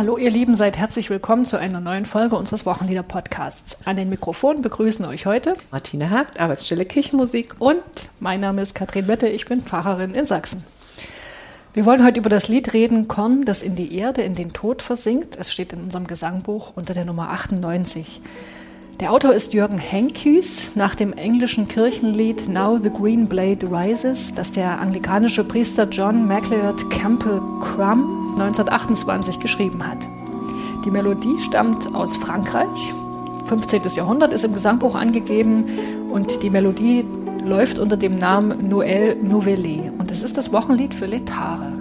Hallo ihr Lieben, seid herzlich willkommen zu einer neuen Folge unseres Wochenlieder-Podcasts. An den Mikrofonen begrüßen euch heute Martina Hagt, Arbeitsstelle Kirchenmusik und mein Name ist Katrin Wette, ich bin Pfarrerin in Sachsen. Wir wollen heute über das Lied reden, Korn, das in die Erde, in den Tod versinkt. Es steht in unserem Gesangbuch unter der Nummer 98. Der Autor ist Jürgen Henküs nach dem englischen Kirchenlied Now the Green Blade Rises, das der anglikanische Priester John MacLeod Campbell Crum 1928 geschrieben hat. Die Melodie stammt aus Frankreich. 15. Jahrhundert ist im Gesangbuch angegeben und die Melodie läuft unter dem Namen Noël Nouvelle und es ist das Wochenlied für Letare.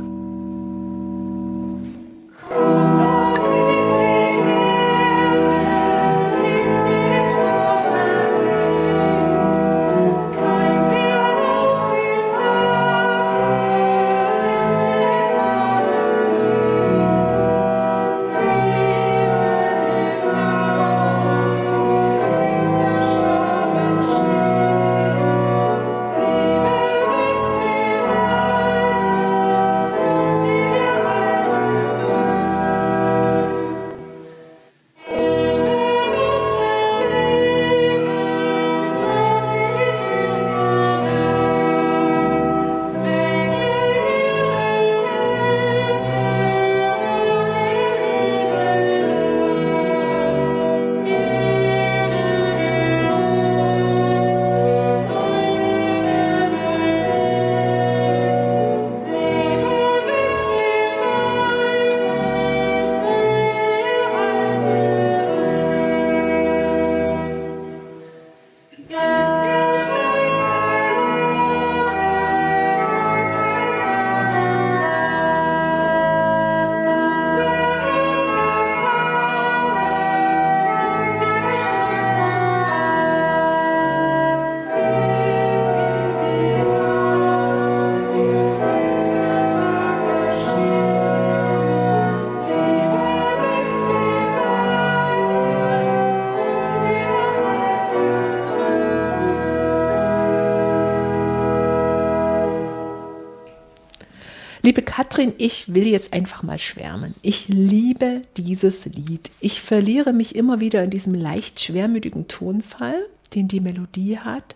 Katrin, ich will jetzt einfach mal schwärmen. Ich liebe dieses Lied. Ich verliere mich immer wieder in diesem leicht schwermütigen Tonfall, den die Melodie hat.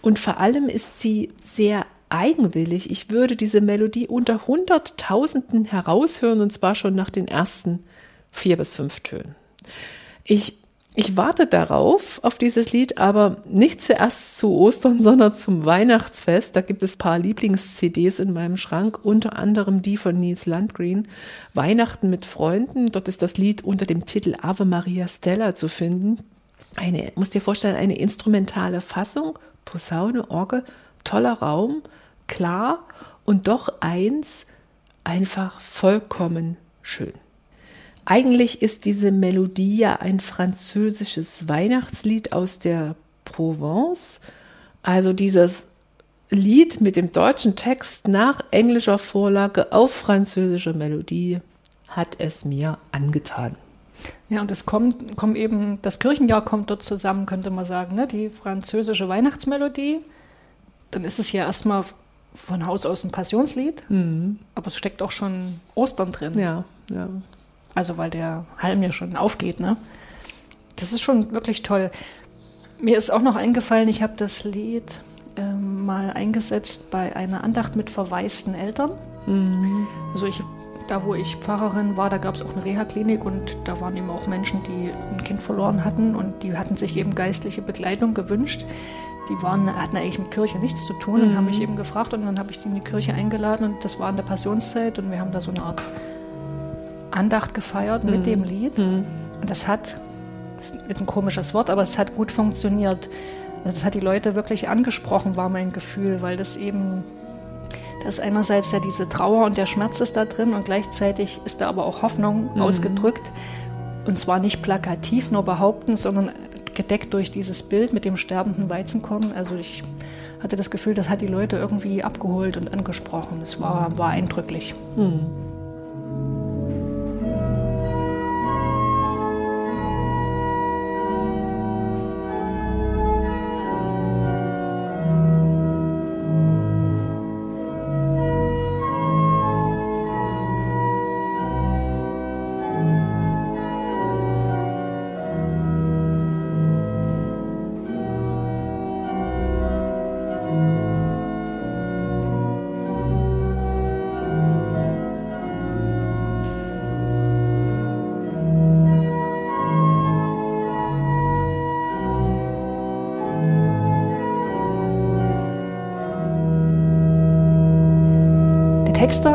Und vor allem ist sie sehr eigenwillig. Ich würde diese Melodie unter Hunderttausenden heraushören und zwar schon nach den ersten vier bis fünf Tönen. Ich ich warte darauf, auf dieses Lied, aber nicht zuerst zu Ostern, sondern zum Weihnachtsfest. Da gibt es ein paar Lieblings-CDs in meinem Schrank, unter anderem die von Nils Landgreen, Weihnachten mit Freunden. Dort ist das Lied unter dem Titel Ave Maria Stella zu finden. Eine, muss dir vorstellen, eine instrumentale Fassung, Posaune, Orgel, toller Raum, klar und doch eins, einfach vollkommen schön. Eigentlich ist diese Melodie ja ein französisches Weihnachtslied aus der Provence. Also dieses Lied mit dem deutschen Text nach englischer Vorlage auf französischer Melodie hat es mir angetan. Ja, und es kommt, kommt eben, das Kirchenjahr kommt dort zusammen, könnte man sagen, ne? die französische Weihnachtsmelodie. Dann ist es ja erstmal von Haus aus ein Passionslied, mhm. aber es steckt auch schon Ostern drin. Ja, ja. Also weil der Halm ja schon aufgeht, ne? Das ist schon wirklich toll. Mir ist auch noch eingefallen, ich habe das Lied ähm, mal eingesetzt bei einer Andacht mit verwaisten Eltern. Mhm. Also ich, da wo ich Pfarrerin war, da gab es auch eine Reha-Klinik und da waren eben auch Menschen, die ein Kind verloren hatten und die hatten sich eben geistliche Begleitung gewünscht. Die waren, hatten eigentlich mit Kirche nichts zu tun mhm. und haben mich eben gefragt und dann habe ich die in die Kirche eingeladen und das war in der Passionszeit und wir haben da so eine Art Andacht gefeiert mit mhm. dem Lied. Mhm. Und das hat, das ist ein komisches Wort, aber es hat gut funktioniert. Also das hat die Leute wirklich angesprochen, war mein Gefühl, weil das eben, da ist einerseits ja diese Trauer und der Schmerz ist da drin und gleichzeitig ist da aber auch Hoffnung mhm. ausgedrückt. Und zwar nicht plakativ nur behaupten, sondern gedeckt durch dieses Bild mit dem sterbenden Weizenkorn. Also ich hatte das Gefühl, das hat die Leute irgendwie abgeholt und angesprochen. Es war, war eindrücklich. Mhm.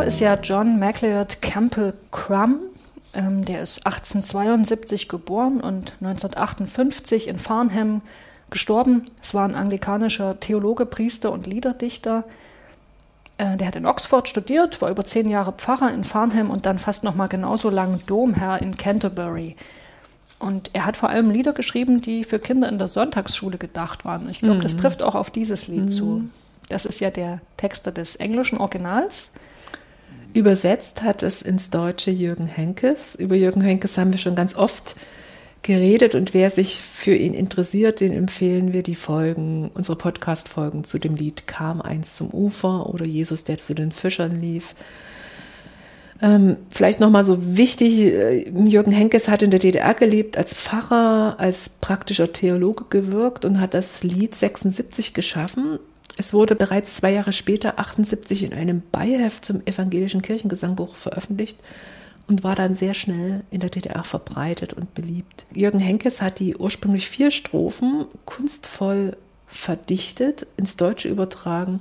Ist ja John MacLeod Campbell Crum. Ähm, der ist 1872 geboren und 1958 in Farnham gestorben. Es war ein anglikanischer Theologe, Priester und Liederdichter. Äh, der hat in Oxford studiert, war über zehn Jahre Pfarrer in Farnham und dann fast noch mal genauso lang Domherr in Canterbury. Und er hat vor allem Lieder geschrieben, die für Kinder in der Sonntagsschule gedacht waren. Ich glaube, mhm. das trifft auch auf dieses Lied mhm. zu. Das ist ja der Texter des englischen Originals. Übersetzt hat es ins Deutsche Jürgen Henkes. Über Jürgen Henkes haben wir schon ganz oft geredet und wer sich für ihn interessiert, den empfehlen wir die Folgen, unsere Podcast-Folgen zu dem Lied Kam eins zum Ufer oder Jesus, der zu den Fischern lief. Ähm, vielleicht nochmal so wichtig, äh, Jürgen Henkes hat in der DDR gelebt, als Pfarrer, als praktischer Theologe gewirkt und hat das Lied 76 geschaffen. Es wurde bereits zwei Jahre später, 78, in einem Beiheft zum evangelischen Kirchengesangbuch veröffentlicht und war dann sehr schnell in der DDR verbreitet und beliebt. Jürgen Henkes hat die ursprünglich vier Strophen kunstvoll verdichtet, ins Deutsche übertragen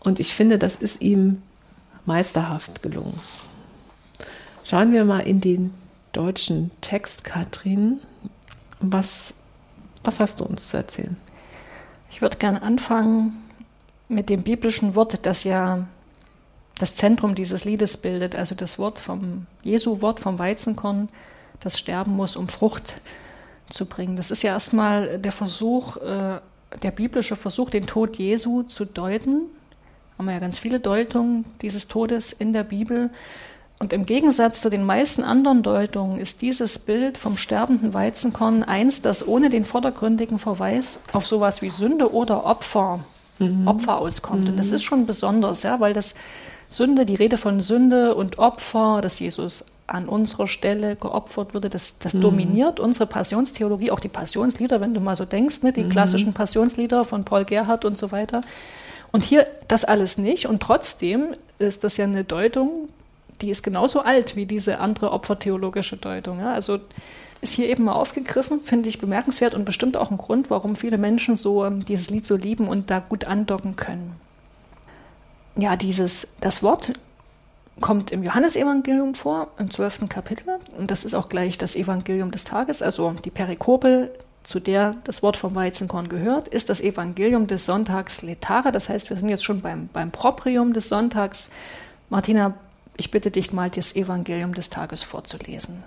und ich finde, das ist ihm meisterhaft gelungen. Schauen wir mal in den deutschen Text, Katrin. Was, was hast du uns zu erzählen? Ich würde gerne anfangen mit dem biblischen Wort, das ja das Zentrum dieses Liedes bildet, also das Wort vom Jesu-Wort vom Weizenkorn, das sterben muss, um Frucht zu bringen. Das ist ja erstmal der Versuch, äh, der biblische Versuch, den Tod Jesu zu deuten. Haben wir ja ganz viele Deutungen dieses Todes in der Bibel. Und im Gegensatz zu den meisten anderen Deutungen ist dieses Bild vom sterbenden Weizenkorn eins, das ohne den vordergründigen Verweis auf sowas wie Sünde oder Opfer, mhm. Opfer auskommt. Mhm. Und das mhm. ist schon besonders, ja, weil das Sünde, die Rede von Sünde und Opfer, dass Jesus an unserer Stelle geopfert würde, das, das mhm. dominiert unsere Passionstheologie, auch die Passionslieder, wenn du mal so denkst, ne, die mhm. klassischen Passionslieder von Paul Gerhardt und so weiter. Und hier das alles nicht. Und trotzdem ist das ja eine Deutung, die ist genauso alt wie diese andere opfertheologische Deutung. Ja? Also ist hier eben mal aufgegriffen, finde ich bemerkenswert und bestimmt auch ein Grund, warum viele Menschen so ähm, dieses Lied so lieben und da gut andocken können. Ja, dieses, das Wort kommt im Johannesevangelium vor, im zwölften Kapitel. Und das ist auch gleich das Evangelium des Tages, also die Perikope, zu der das Wort vom Weizenkorn gehört, ist das Evangelium des Sonntags Letare. Das heißt, wir sind jetzt schon beim, beim Proprium des Sonntags. Martina, ich bitte dich mal, das Evangelium des Tages vorzulesen.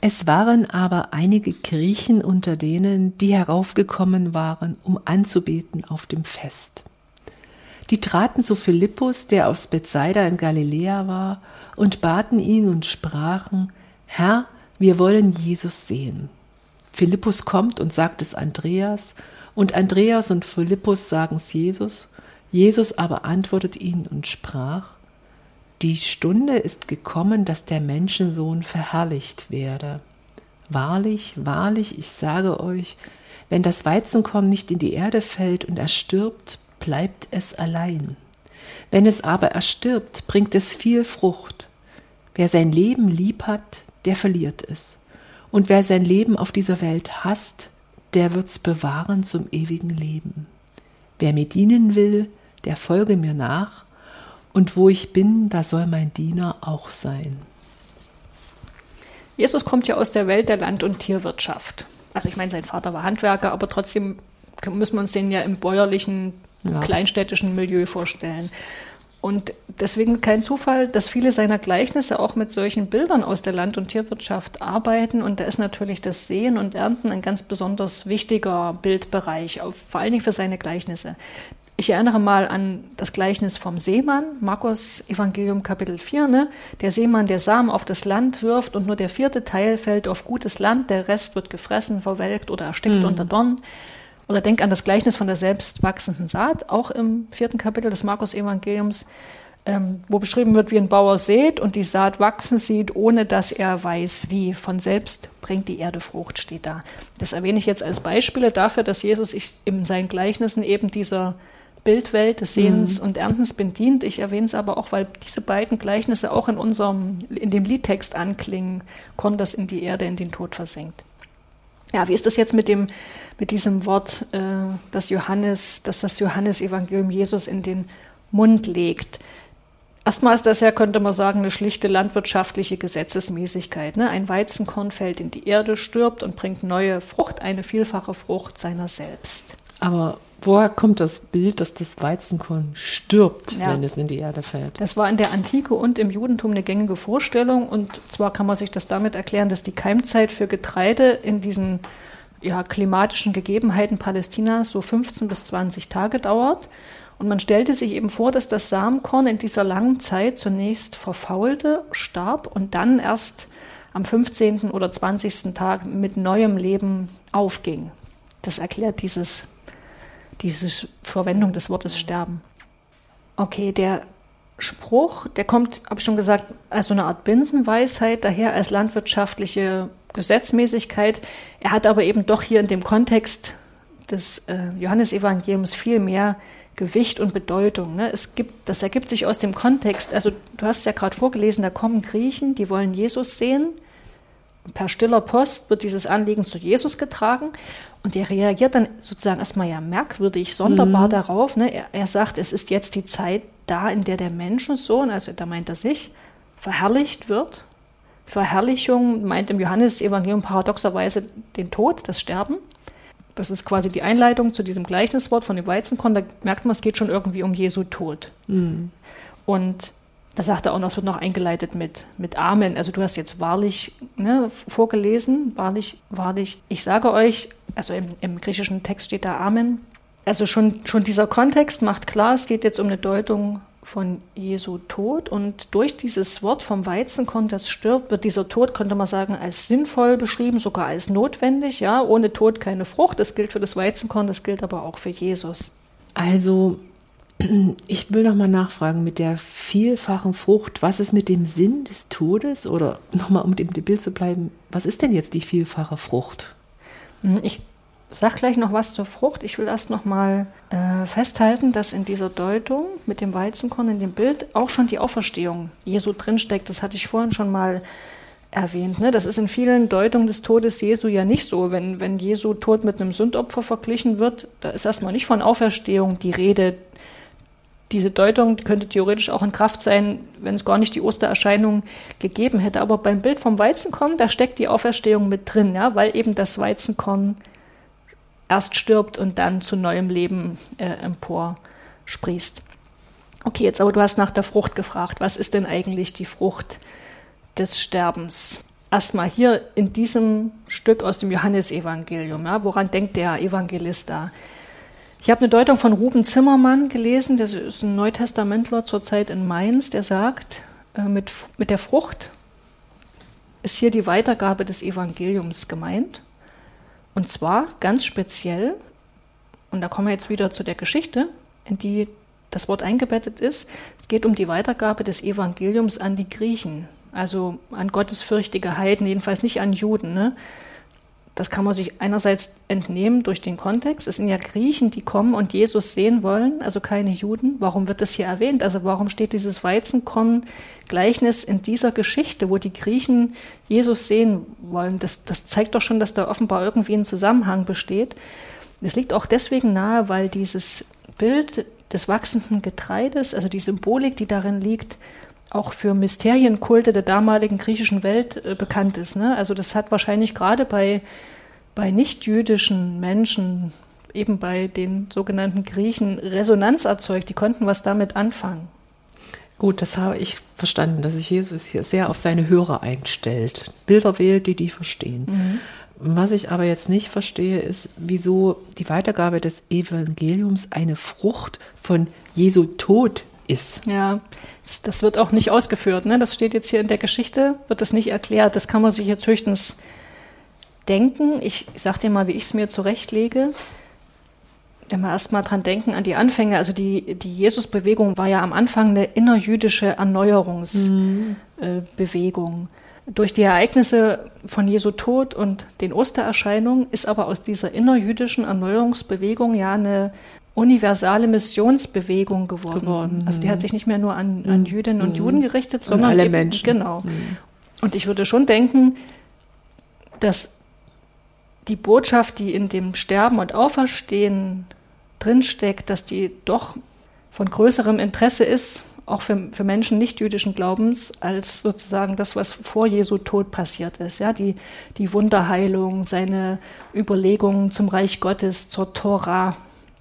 Es waren aber einige Griechen unter denen, die heraufgekommen waren, um anzubeten auf dem Fest. Die traten zu Philippus, der aus Bethsaida in Galiläa war, und baten ihn und sprachen: Herr, wir wollen Jesus sehen. Philippus kommt und sagt es Andreas, und Andreas und Philippus sagen es Jesus. Jesus aber antwortet ihnen und sprach: die Stunde ist gekommen, dass der Menschensohn verherrlicht werde. Wahrlich, wahrlich, ich sage euch, wenn das Weizenkorn nicht in die Erde fällt und erstirbt, bleibt es allein. Wenn es aber erstirbt, bringt es viel Frucht. Wer sein Leben lieb hat, der verliert es. Und wer sein Leben auf dieser Welt hasst, der wird's bewahren zum ewigen Leben. Wer mir dienen will, der folge mir nach, und wo ich bin, da soll mein Diener auch sein. Jesus kommt ja aus der Welt der Land- und Tierwirtschaft. Also ich meine, sein Vater war Handwerker, aber trotzdem müssen wir uns den ja im bäuerlichen, ja. kleinstädtischen Milieu vorstellen. Und deswegen kein Zufall, dass viele seiner Gleichnisse auch mit solchen Bildern aus der Land- und Tierwirtschaft arbeiten. Und da ist natürlich das Sehen und Ernten ein ganz besonders wichtiger Bildbereich, vor allen Dingen für seine Gleichnisse. Ich erinnere mal an das Gleichnis vom Seemann, Markus Evangelium Kapitel 4. Ne? Der Seemann, der Samen auf das Land wirft und nur der vierte Teil fällt auf gutes Land, der Rest wird gefressen, verwelkt oder erstickt mhm. unter Dornen. Oder denk an das Gleichnis von der selbst wachsenden Saat, auch im vierten Kapitel des Markus Evangeliums, ähm, wo beschrieben wird, wie ein Bauer sät und die Saat wachsen sieht, ohne dass er weiß, wie. Von selbst bringt die Erde Frucht, steht da. Das erwähne ich jetzt als Beispiele dafür, dass Jesus sich in seinen Gleichnissen eben dieser Bildwelt des Sehens mhm. und Erntens bedient. Ich erwähne es aber auch, weil diese beiden Gleichnisse auch in unserem, in dem Liedtext anklingen, Korn, das in die Erde, in den Tod versenkt. Ja, wie ist das jetzt mit dem, mit diesem Wort, äh, das Johannes, dass das Johannesevangelium Jesus in den Mund legt? Erstmal ist das ja, könnte man sagen, eine schlichte landwirtschaftliche Gesetzesmäßigkeit. Ne? Ein Weizenkorn fällt in die Erde, stirbt und bringt neue Frucht, eine vielfache Frucht seiner selbst. Aber woher kommt das Bild, dass das Weizenkorn stirbt, ja. wenn es in die Erde fällt? Das war in der Antike und im Judentum eine gängige Vorstellung. Und zwar kann man sich das damit erklären, dass die Keimzeit für Getreide in diesen ja, klimatischen Gegebenheiten Palästinas so 15 bis 20 Tage dauert. Und man stellte sich eben vor, dass das Samenkorn in dieser langen Zeit zunächst verfaulte, starb und dann erst am 15. oder 20. Tag mit neuem Leben aufging. Das erklärt dieses, diese Verwendung des Wortes sterben. Okay, der Spruch, der kommt, habe ich schon gesagt, als so eine Art Binsenweisheit, daher als landwirtschaftliche Gesetzmäßigkeit. Er hat aber eben doch hier in dem Kontext des äh, Johannesevangeliums viel mehr Gewicht und Bedeutung. Ne? Es gibt, das ergibt sich aus dem Kontext. Also du hast ja gerade vorgelesen, da kommen Griechen, die wollen Jesus sehen. Per stiller Post wird dieses Anliegen zu Jesus getragen und der reagiert dann sozusagen erstmal ja merkwürdig, sonderbar mhm. darauf. Ne? Er, er sagt, es ist jetzt die Zeit da, in der der Menschensohn, also da meint er sich, verherrlicht wird. Verherrlichung meint im Johannesevangelium paradoxerweise den Tod, das Sterben. Das ist quasi die Einleitung zu diesem Gleichniswort von dem Weizenkorn. Da merkt man, es geht schon irgendwie um Jesu Tod. Mhm. Und da sagt er auch noch, es wird noch eingeleitet mit, mit Amen. Also du hast jetzt wahrlich ne, vorgelesen, wahrlich, wahrlich, ich sage euch, also im, im griechischen Text steht da Amen. Also schon, schon dieser Kontext macht klar, es geht jetzt um eine Deutung von Jesu Tod. Und durch dieses Wort vom Weizenkorn, das stirbt, wird dieser Tod, könnte man sagen, als sinnvoll beschrieben, sogar als notwendig. Ja, ohne Tod keine Frucht. Das gilt für das Weizenkorn, das gilt aber auch für Jesus. Also, ich will noch mal nachfragen mit der vielfachen Frucht. Was ist mit dem Sinn des Todes? Oder nochmal, um dem Bild zu bleiben, was ist denn jetzt die vielfache Frucht? Ich sag gleich noch was zur Frucht. Ich will erst noch mal äh, festhalten, dass in dieser Deutung mit dem Weizenkorn in dem Bild auch schon die Auferstehung Jesu drinsteckt. Das hatte ich vorhin schon mal erwähnt. Ne? Das ist in vielen Deutungen des Todes Jesu ja nicht so. Wenn, wenn Jesu Tod mit einem Sündopfer verglichen wird, da ist erstmal nicht von Auferstehung die Rede. Diese Deutung könnte theoretisch auch in Kraft sein, wenn es gar nicht die Ostererscheinung gegeben hätte. Aber beim Bild vom Weizenkorn, da steckt die Auferstehung mit drin, ja? weil eben das Weizenkorn erst stirbt und dann zu neuem Leben äh, emporsprießt. Okay, jetzt aber du hast nach der Frucht gefragt. Was ist denn eigentlich die Frucht des Sterbens? Erstmal hier in diesem Stück aus dem Johannesevangelium. Ja, woran denkt der Evangelist da? Ich habe eine Deutung von Ruben Zimmermann gelesen, der ist ein Neutestamentler zurzeit in Mainz, der sagt, äh, mit, mit der Frucht ist hier die Weitergabe des Evangeliums gemeint. Und zwar ganz speziell, und da kommen wir jetzt wieder zu der Geschichte, in die das Wort eingebettet ist. Es geht um die Weitergabe des Evangeliums an die Griechen, also an gottesfürchtige Heiden, jedenfalls nicht an Juden. Ne? Das kann man sich einerseits entnehmen durch den Kontext. Es sind ja Griechen, die kommen und Jesus sehen wollen, also keine Juden. Warum wird das hier erwähnt? Also warum steht dieses Weizenkorn-Gleichnis in dieser Geschichte, wo die Griechen Jesus sehen wollen? Das, das zeigt doch schon, dass da offenbar irgendwie ein Zusammenhang besteht. Es liegt auch deswegen nahe, weil dieses Bild des wachsenden Getreides, also die Symbolik, die darin liegt, auch für Mysterienkulte der damaligen griechischen Welt äh, bekannt ist. Ne? Also das hat wahrscheinlich gerade bei, bei nichtjüdischen Menschen, eben bei den sogenannten Griechen, Resonanz erzeugt. Die konnten was damit anfangen. Gut, das habe ich verstanden, dass sich Jesus hier sehr auf seine Hörer einstellt. Bilder wählt, die die verstehen. Mhm. Was ich aber jetzt nicht verstehe, ist, wieso die Weitergabe des Evangeliums eine Frucht von Jesu Tod ist. Ja, das, wird auch nicht ausgeführt. Ne? Das steht jetzt hier in der Geschichte, wird das nicht erklärt. Das kann man sich jetzt höchstens denken. Ich, ich sage dir mal, wie ich es mir zurechtlege. Immer erst mal dran denken an die Anfänge. Also die, die Jesus-Bewegung war ja am Anfang eine innerjüdische Erneuerungsbewegung. Mhm. Äh, Durch die Ereignisse von Jesu Tod und den Ostererscheinungen ist aber aus dieser innerjüdischen Erneuerungsbewegung ja eine universale Missionsbewegung geworden. geworden. Also die hat sich nicht mehr nur an, an Jüdinnen und mhm. Juden gerichtet, sondern alle eben, Menschen. Genau. Mhm. Und ich würde schon denken, dass die Botschaft, die in dem Sterben und Auferstehen drinsteckt, dass die doch von größerem Interesse ist, auch für, für Menschen nicht jüdischen Glaubens als sozusagen das, was vor Jesu Tod passiert ist. Ja, die, die Wunderheilung, seine Überlegungen zum Reich Gottes, zur Tora.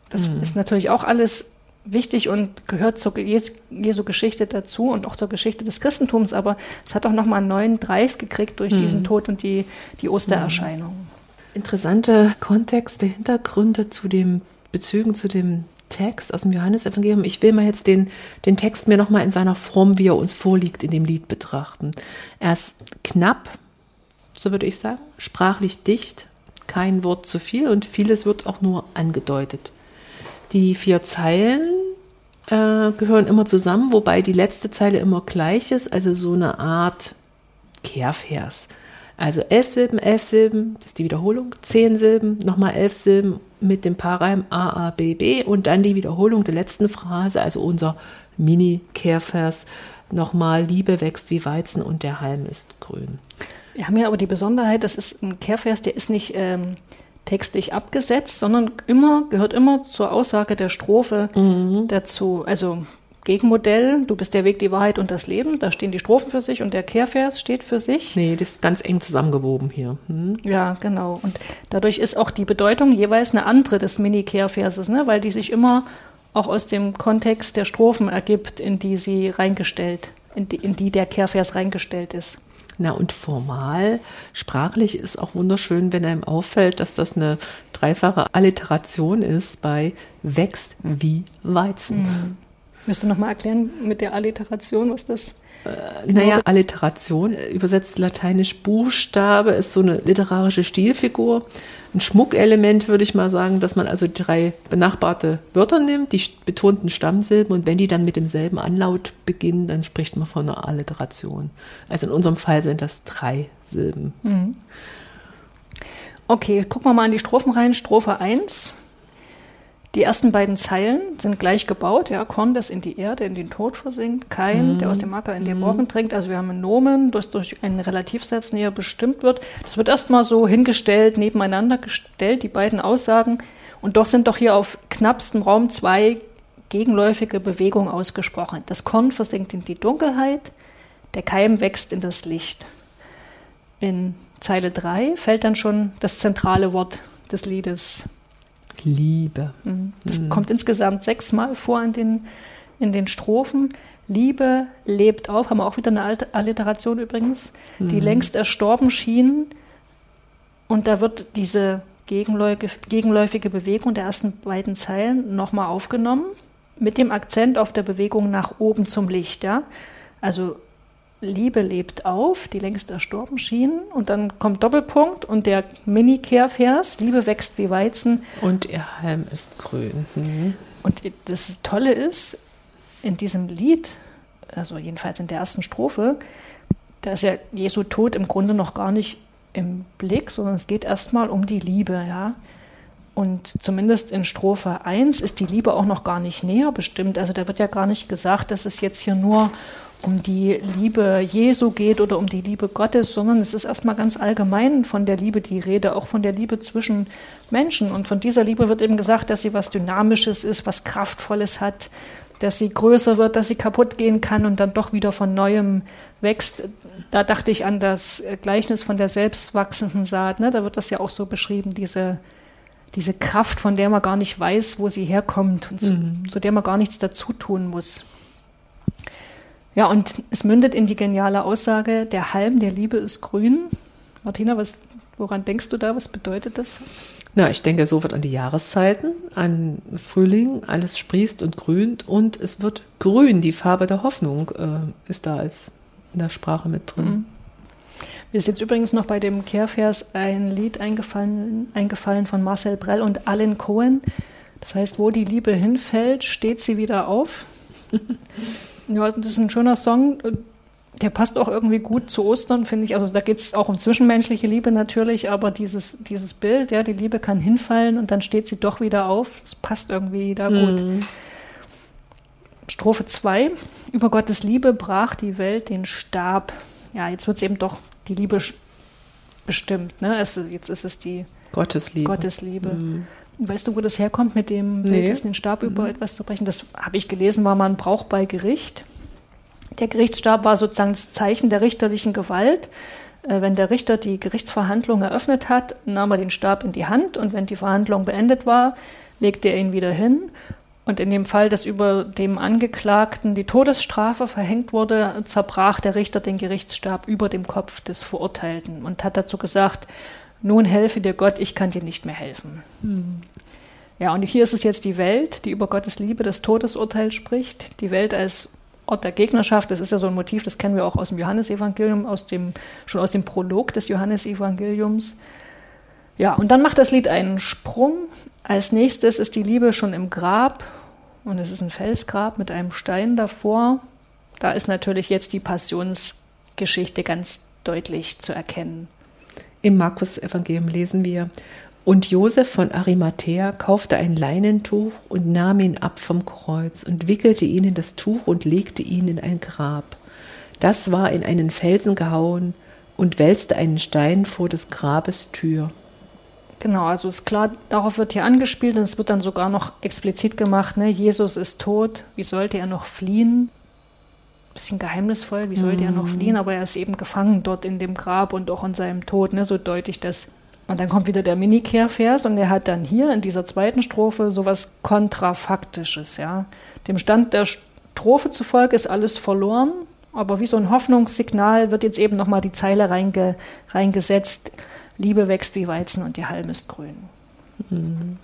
Das mhm. ist natürlich auch alles wichtig und gehört zur Jesu Geschichte dazu und auch zur Geschichte des Christentums, aber es hat auch nochmal einen neuen Drive gekriegt durch mhm. diesen Tod und die, die Ostererscheinung. Interessante Kontexte, Hintergründe zu den Bezügen zu dem Text aus dem Johannesevangelium. Ich will mal jetzt den, den Text mir nochmal in seiner Form, wie er uns vorliegt, in dem Lied betrachten. Er ist knapp, so würde ich sagen, sprachlich dicht, kein Wort zu viel und vieles wird auch nur angedeutet. Die vier Zeilen äh, gehören immer zusammen, wobei die letzte Zeile immer gleich ist, also so eine Art Kehrvers. Also elf Silben, elf Silben, das ist die Wiederholung, zehn Silben, nochmal elf Silben mit dem Paarreim A, A, B, B und dann die Wiederholung der letzten Phrase, also unser Mini-Kehrvers, nochmal Liebe wächst wie Weizen und der Halm ist grün. Wir haben ja aber die Besonderheit, das ist ein Kehrvers, der ist nicht ähm, textlich abgesetzt, sondern immer, gehört immer zur Aussage der Strophe mhm. dazu. Also Gegenmodell, du bist der Weg, die Wahrheit und das Leben. Da stehen die Strophen für sich und der Kehrvers steht für sich. Nee, das ist ganz eng zusammengewoben hier. Hm. Ja, genau. Und dadurch ist auch die Bedeutung jeweils eine andere des Mini-Kehrverses, ne? weil die sich immer auch aus dem Kontext der Strophen ergibt, in die sie reingestellt, in die, in die der Kehrvers reingestellt ist. Na und formal, sprachlich ist auch wunderschön, wenn einem auffällt, dass das eine dreifache Alliteration ist bei wächst wie Weizen. Mhm. Müsst du nochmal erklären mit der Alliteration, was das äh, naja, Alliteration, äh, übersetzt lateinisch Buchstabe, ist so eine literarische Stilfigur. Ein Schmuckelement würde ich mal sagen, dass man also drei benachbarte Wörter nimmt, die betonten Stammsilben und wenn die dann mit demselben Anlaut beginnen, dann spricht man von einer Alliteration. Also in unserem Fall sind das drei Silben. Mhm. Okay, gucken wir mal in die Strophen rein. Strophe 1. Die ersten beiden Zeilen sind gleich gebaut. Ja, Korn, das in die Erde, in den Tod versinkt. Kein, mm. der aus dem Acker in den mhm. Morgen trinkt. Also wir haben einen Nomen, das durch einen Relativsatz näher bestimmt wird. Das wird erstmal so hingestellt, nebeneinander gestellt, die beiden Aussagen. Und doch sind doch hier auf knappstem Raum zwei gegenläufige Bewegungen ausgesprochen. Das Korn versinkt in die Dunkelheit, der Keim wächst in das Licht. In Zeile 3 fällt dann schon das zentrale Wort des Liedes. Liebe. Mhm. Das mhm. kommt insgesamt sechsmal vor in den, in den Strophen. Liebe lebt auf, haben wir auch wieder eine alte Alliteration übrigens, mhm. die längst erstorben schien. Und da wird diese gegenläufige Bewegung der ersten beiden Zeilen nochmal aufgenommen, mit dem Akzent auf der Bewegung nach oben zum Licht. Ja? Also Liebe lebt auf, die längst erstorben schien. Und dann kommt Doppelpunkt und der Mini-Kehrvers, Liebe wächst wie Weizen. Und ihr Halm ist grün. Mhm. Und das Tolle ist, in diesem Lied, also jedenfalls in der ersten Strophe, da ist ja Jesu Tod im Grunde noch gar nicht im Blick, sondern es geht erstmal um die Liebe, ja. Und zumindest in Strophe 1 ist die Liebe auch noch gar nicht näher bestimmt. Also da wird ja gar nicht gesagt, dass es jetzt hier nur um die Liebe Jesu geht oder um die Liebe Gottes, sondern es ist erstmal ganz allgemein von der Liebe die Rede, auch von der Liebe zwischen Menschen. Und von dieser Liebe wird eben gesagt, dass sie was Dynamisches ist, was Kraftvolles hat, dass sie größer wird, dass sie kaputt gehen kann und dann doch wieder von neuem wächst. Da dachte ich an das Gleichnis von der selbstwachsenden Saat. Ne? Da wird das ja auch so beschrieben, diese, diese Kraft, von der man gar nicht weiß, wo sie herkommt und zu, mhm. zu der man gar nichts dazu tun muss. Ja, und es mündet in die geniale Aussage, der Halm der Liebe ist grün. Martina, was, woran denkst du da? Was bedeutet das? Na, ich denke sofort an die Jahreszeiten, an Frühling, alles sprießt und grünt und es wird grün. Die Farbe der Hoffnung äh, ist da als in der Sprache mit drin. Mhm. Mir ist jetzt übrigens noch bei dem Kehrvers ein Lied eingefallen, eingefallen von Marcel Brell und Alan Cohen. Das heißt, wo die Liebe hinfällt, steht sie wieder auf. Ja, das ist ein schöner Song. Der passt auch irgendwie gut zu Ostern, finde ich. Also da geht es auch um zwischenmenschliche Liebe natürlich, aber dieses, dieses Bild, ja, die Liebe kann hinfallen und dann steht sie doch wieder auf. Das passt irgendwie da gut. Mhm. Strophe 2. Über Gottes Liebe brach die Welt den Stab. Ja, jetzt wird es eben doch die Liebe bestimmt. Ne? Es, jetzt ist es die Gottesliebe. Gottesliebe. Mhm. Weißt du, wo das herkommt mit dem nee. den Stab über mhm. etwas zu brechen? Das habe ich gelesen, war mal ein Brauch bei Gericht. Der Gerichtsstab war sozusagen das Zeichen der richterlichen Gewalt. Äh, wenn der Richter die Gerichtsverhandlung eröffnet hat, nahm er den Stab in die Hand und wenn die Verhandlung beendet war, legte er ihn wieder hin. Und in dem Fall, dass über dem Angeklagten die Todesstrafe verhängt wurde, zerbrach der Richter den Gerichtsstab über dem Kopf des Verurteilten und hat dazu gesagt, nun helfe dir Gott, ich kann dir nicht mehr helfen. Hm. Ja, und hier ist es jetzt die Welt, die über Gottes Liebe das Todesurteil spricht. Die Welt als Ort der Gegnerschaft, das ist ja so ein Motiv, das kennen wir auch aus dem Johannesevangelium, aus dem, schon aus dem Prolog des Johannesevangeliums. Ja, und dann macht das Lied einen Sprung. Als nächstes ist die Liebe schon im Grab und es ist ein Felsgrab mit einem Stein davor. Da ist natürlich jetzt die Passionsgeschichte ganz deutlich zu erkennen. Im Markus-Evangelium lesen wir, und Josef von Arimathea kaufte ein Leinentuch und nahm ihn ab vom Kreuz und wickelte ihn in das Tuch und legte ihn in ein Grab. Das war in einen Felsen gehauen und wälzte einen Stein vor des Grabes Tür. Genau, also ist klar, darauf wird hier angespielt und es wird dann sogar noch explizit gemacht, ne? Jesus ist tot, wie sollte er noch fliehen? Bisschen geheimnisvoll, wie sollte mm. er noch mhm. fliehen? Aber er ist eben gefangen dort in dem Grab und auch in seinem Tod, ne? so deutlich das und dann kommt wieder der Mini-Kehrvers und er hat dann hier in dieser zweiten Strophe sowas Kontrafaktisches. Ja. Dem Stand der Strophe zufolge ist alles verloren, aber wie so ein Hoffnungssignal wird jetzt eben nochmal die Zeile reinge, reingesetzt. Liebe wächst wie Weizen und die Halm ist grün. Mhm.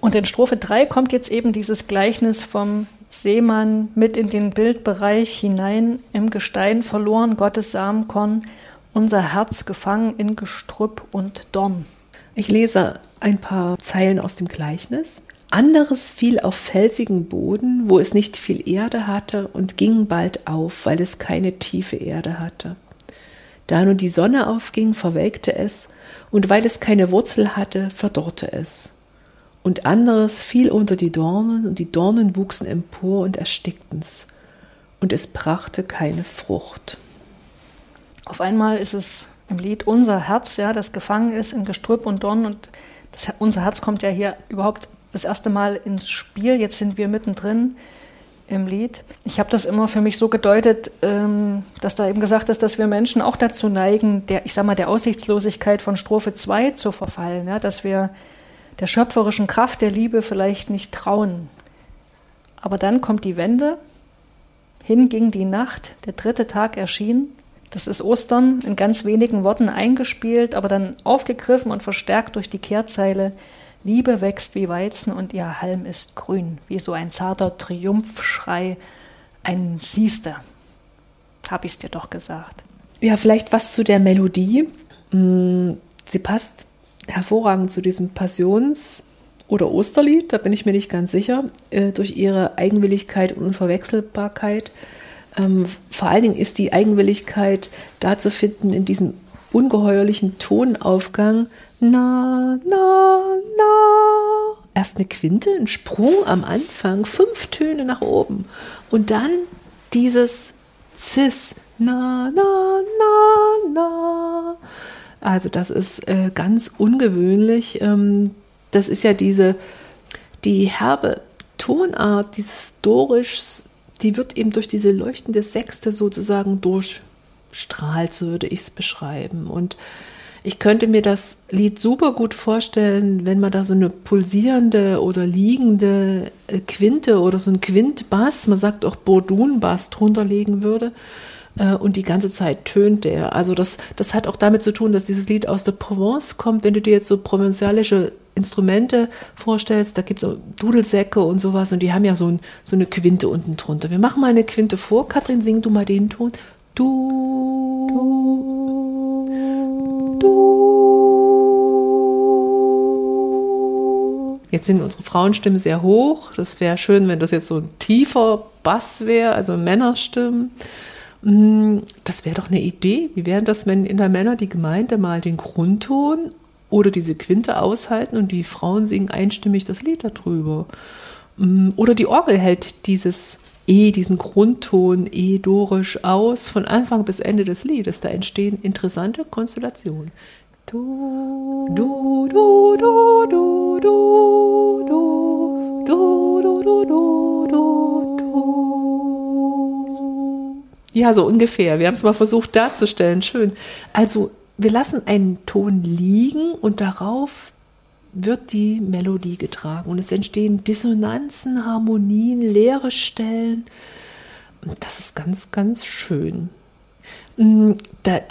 Und in Strophe 3 kommt jetzt eben dieses Gleichnis vom Seemann mit in den Bildbereich hinein, im Gestein verloren, Gottes Samenkorn unser Herz gefangen in Gestrüpp und Dorn. Ich lese ein paar Zeilen aus dem Gleichnis. Anderes fiel auf felsigen Boden, wo es nicht viel Erde hatte, und ging bald auf, weil es keine tiefe Erde hatte. Da nun die Sonne aufging, verwelkte es, und weil es keine Wurzel hatte, verdorrte es. Und anderes fiel unter die Dornen, und die Dornen wuchsen empor und erstickten's, und es brachte keine Frucht. Auf einmal ist es im Lied unser Herz, ja, das gefangen ist in Gestrüpp und Dorn und das, unser Herz kommt ja hier überhaupt das erste Mal ins Spiel. Jetzt sind wir mittendrin im Lied. Ich habe das immer für mich so gedeutet, ähm, dass da eben gesagt ist, dass wir Menschen auch dazu neigen, der, ich sag mal, der Aussichtslosigkeit von Strophe 2 zu verfallen, ja, dass wir der schöpferischen Kraft der Liebe vielleicht nicht trauen. Aber dann kommt die Wende, hinging die Nacht, der dritte Tag erschien das ist Ostern in ganz wenigen Worten eingespielt, aber dann aufgegriffen und verstärkt durch die Kehrzeile Liebe wächst wie Weizen und ihr Halm ist grün, wie so ein zarter Triumphschrei, ein Siehste. Hab ich's dir doch gesagt. Ja, vielleicht was zu der Melodie. Mm, sie passt hervorragend zu diesem Passions- oder Osterlied, da bin ich mir nicht ganz sicher, äh, durch ihre Eigenwilligkeit und Unverwechselbarkeit. Ähm, vor allen Dingen ist die Eigenwilligkeit da zu finden in diesem ungeheuerlichen Tonaufgang. Na, na, na. Erst eine Quinte, ein Sprung am Anfang, fünf Töne nach oben. Und dann dieses Cis. Na, na, na, na. Also das ist äh, ganz ungewöhnlich. Ähm, das ist ja diese, die herbe Tonart, dieses dorisch die wird eben durch diese leuchtende Sechste sozusagen durchstrahlt, so würde ich es beschreiben. Und ich könnte mir das Lied super gut vorstellen, wenn man da so eine pulsierende oder liegende äh, Quinte oder so ein Quintbass, man sagt auch Bordun-Bass drunter legen würde. Äh, und die ganze Zeit tönt der. Also das, das hat auch damit zu tun, dass dieses Lied aus der Provence kommt. Wenn du dir jetzt so provinzialische Instrumente vorstellst, da gibt es Dudelsäcke und sowas und die haben ja so, ein, so eine Quinte unten drunter. Wir machen mal eine Quinte vor. Katrin, sing du mal den Ton. Du, du, du. Jetzt sind unsere Frauenstimmen sehr hoch. Das wäre schön, wenn das jetzt so ein tiefer Bass wäre, also Männerstimmen. Mm, das wäre doch eine Idee. Wie wäre das, wenn in der Männer die Gemeinde mal den Grundton oder diese Quinte aushalten und die Frauen singen einstimmig das Lied darüber. Mm, oder die Orgel hält dieses E, diesen Grundton E-dorisch aus von Anfang bis Ende des Liedes. Da entstehen interessante Konstellationen. Du, du, du, du, du, du, du, du, du, du, du, du. Ja, so ungefähr. Wir haben es mal versucht darzustellen. Schön. Also wir lassen einen Ton liegen und darauf wird die Melodie getragen und es entstehen Dissonanzen, Harmonien, leere Stellen. Das ist ganz, ganz schön. Mm,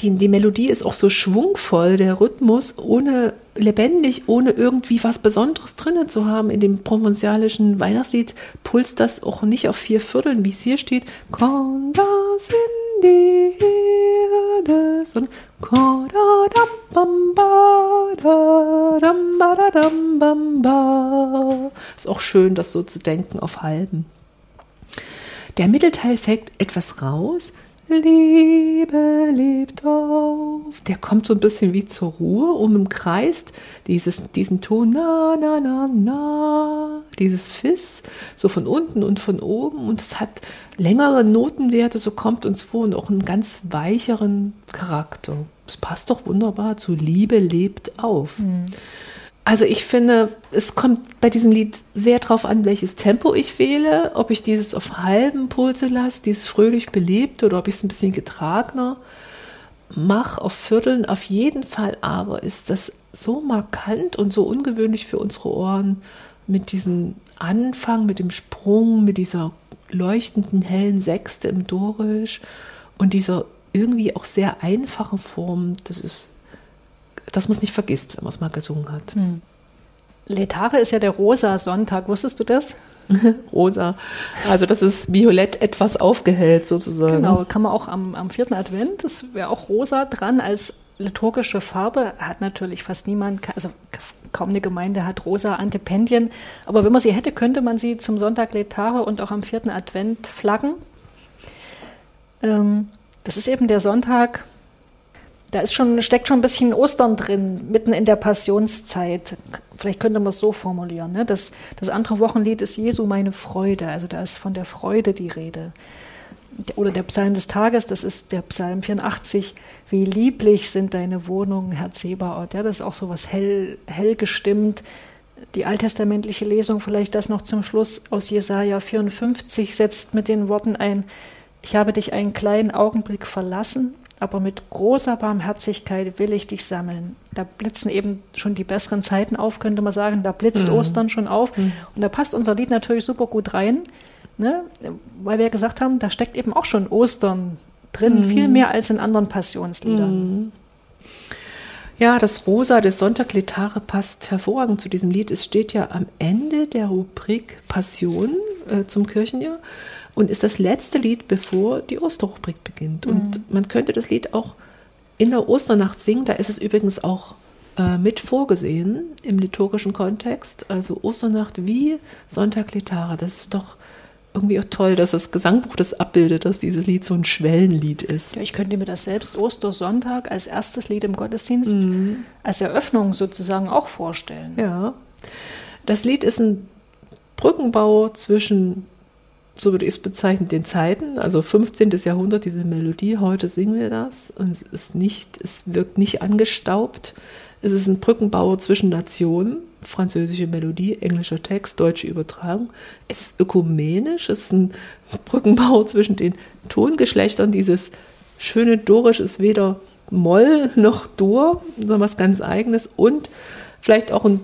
die, die, Melodie ist auch so schwungvoll, der Rhythmus, ohne lebendig, ohne irgendwie was Besonderes drinnen zu haben. In dem provenzalischen Weihnachtslied pulst das auch nicht auf vier Vierteln, wie es hier steht. Komm das in die Erde, sondern ist auch schön, das so zu denken auf halben. Der Mittelteil fällt etwas raus, Liebe lebt auf. Der kommt so ein bisschen wie zur Ruhe und umkreist dieses, diesen Ton, na, na, na, na, dieses Fiss, so von unten und von oben. Und es hat längere Notenwerte, so kommt uns vor, und auch einen ganz weicheren Charakter. Es passt doch wunderbar zu Liebe lebt auf. Mhm. Also ich finde, es kommt bei diesem Lied sehr darauf an, welches Tempo ich wähle, ob ich dieses auf halben Pulse lasse, dieses fröhlich belebt oder ob ich es ein bisschen getragener mache auf Vierteln. Auf jeden Fall aber ist das so markant und so ungewöhnlich für unsere Ohren mit diesem Anfang, mit dem Sprung, mit dieser leuchtenden hellen Sechste im Dorisch und dieser irgendwie auch sehr einfachen Form. Das ist dass man es nicht vergisst, wenn man es mal gesungen hat. Hm. Letare ist ja der rosa Sonntag. Wusstest du das? rosa. Also das ist violett etwas aufgehellt sozusagen. Genau, kann man auch am, am vierten Advent, das wäre auch rosa dran als liturgische Farbe. Hat natürlich fast niemand, also kaum eine Gemeinde hat rosa Antipendien. Aber wenn man sie hätte, könnte man sie zum Sonntag Letare und auch am vierten Advent flaggen. Ähm, das ist eben der Sonntag, da ist schon, steckt schon ein bisschen Ostern drin, mitten in der Passionszeit. Vielleicht könnte man es so formulieren. Ne? Das, das andere Wochenlied ist Jesu meine Freude. Also da ist von der Freude die Rede. Oder der Psalm des Tages, das ist der Psalm 84. Wie lieblich sind deine Wohnungen, Herr Zebaoth. Ja, das ist auch so was hell, hell gestimmt. Die alttestamentliche Lesung, vielleicht das noch zum Schluss aus Jesaja 54, setzt mit den Worten ein: Ich habe dich einen kleinen Augenblick verlassen aber mit großer Barmherzigkeit will ich dich sammeln. Da blitzen eben schon die besseren Zeiten auf, könnte man sagen. Da blitzt mhm. Ostern schon auf. Mhm. Und da passt unser Lied natürlich super gut rein, ne? weil wir ja gesagt haben, da steckt eben auch schon Ostern drin, mhm. viel mehr als in anderen Passionsliedern. Mhm. Ja, das Rosa des Sonntagletare passt hervorragend zu diesem Lied. Es steht ja am Ende der Rubrik Passion äh, zum Kirchenjahr und ist das letzte Lied, bevor die Osterrubrik beginnt. Mhm. Und man könnte das Lied auch in der Osternacht singen. Da ist es übrigens auch äh, mit vorgesehen im liturgischen Kontext. Also Osternacht wie Sonntag Letare. Das ist doch irgendwie auch toll, dass das Gesangbuch das abbildet, dass dieses Lied so ein Schwellenlied ist. Ja, ich könnte mir das selbst Ostersonntag als erstes Lied im Gottesdienst, mhm. als Eröffnung sozusagen auch vorstellen. Ja. Das Lied ist ein Brückenbau zwischen so würde ich es bezeichnen, den Zeiten, also 15. Jahrhundert, diese Melodie, heute singen wir das und es ist nicht, es wirkt nicht angestaubt. Es ist ein Brückenbau zwischen Nationen, französische Melodie, englischer Text, deutsche Übertragung. Es ist ökumenisch, es ist ein Brückenbau zwischen den Tongeschlechtern. Dieses schöne Dorisch ist weder Moll noch Dur, sondern was ganz eigenes und vielleicht auch ein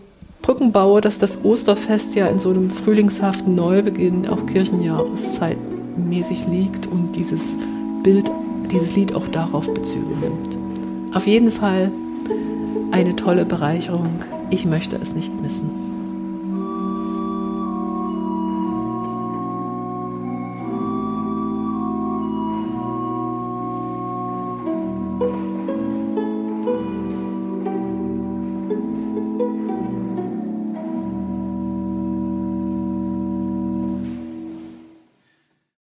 Brückenbauer, dass das Osterfest ja in so einem frühlingshaften Neubeginn auch Kirchenjahreszeitmäßig liegt und dieses Bild, dieses Lied auch darauf Bezüge nimmt. Auf jeden Fall eine tolle Bereicherung. Ich möchte es nicht missen.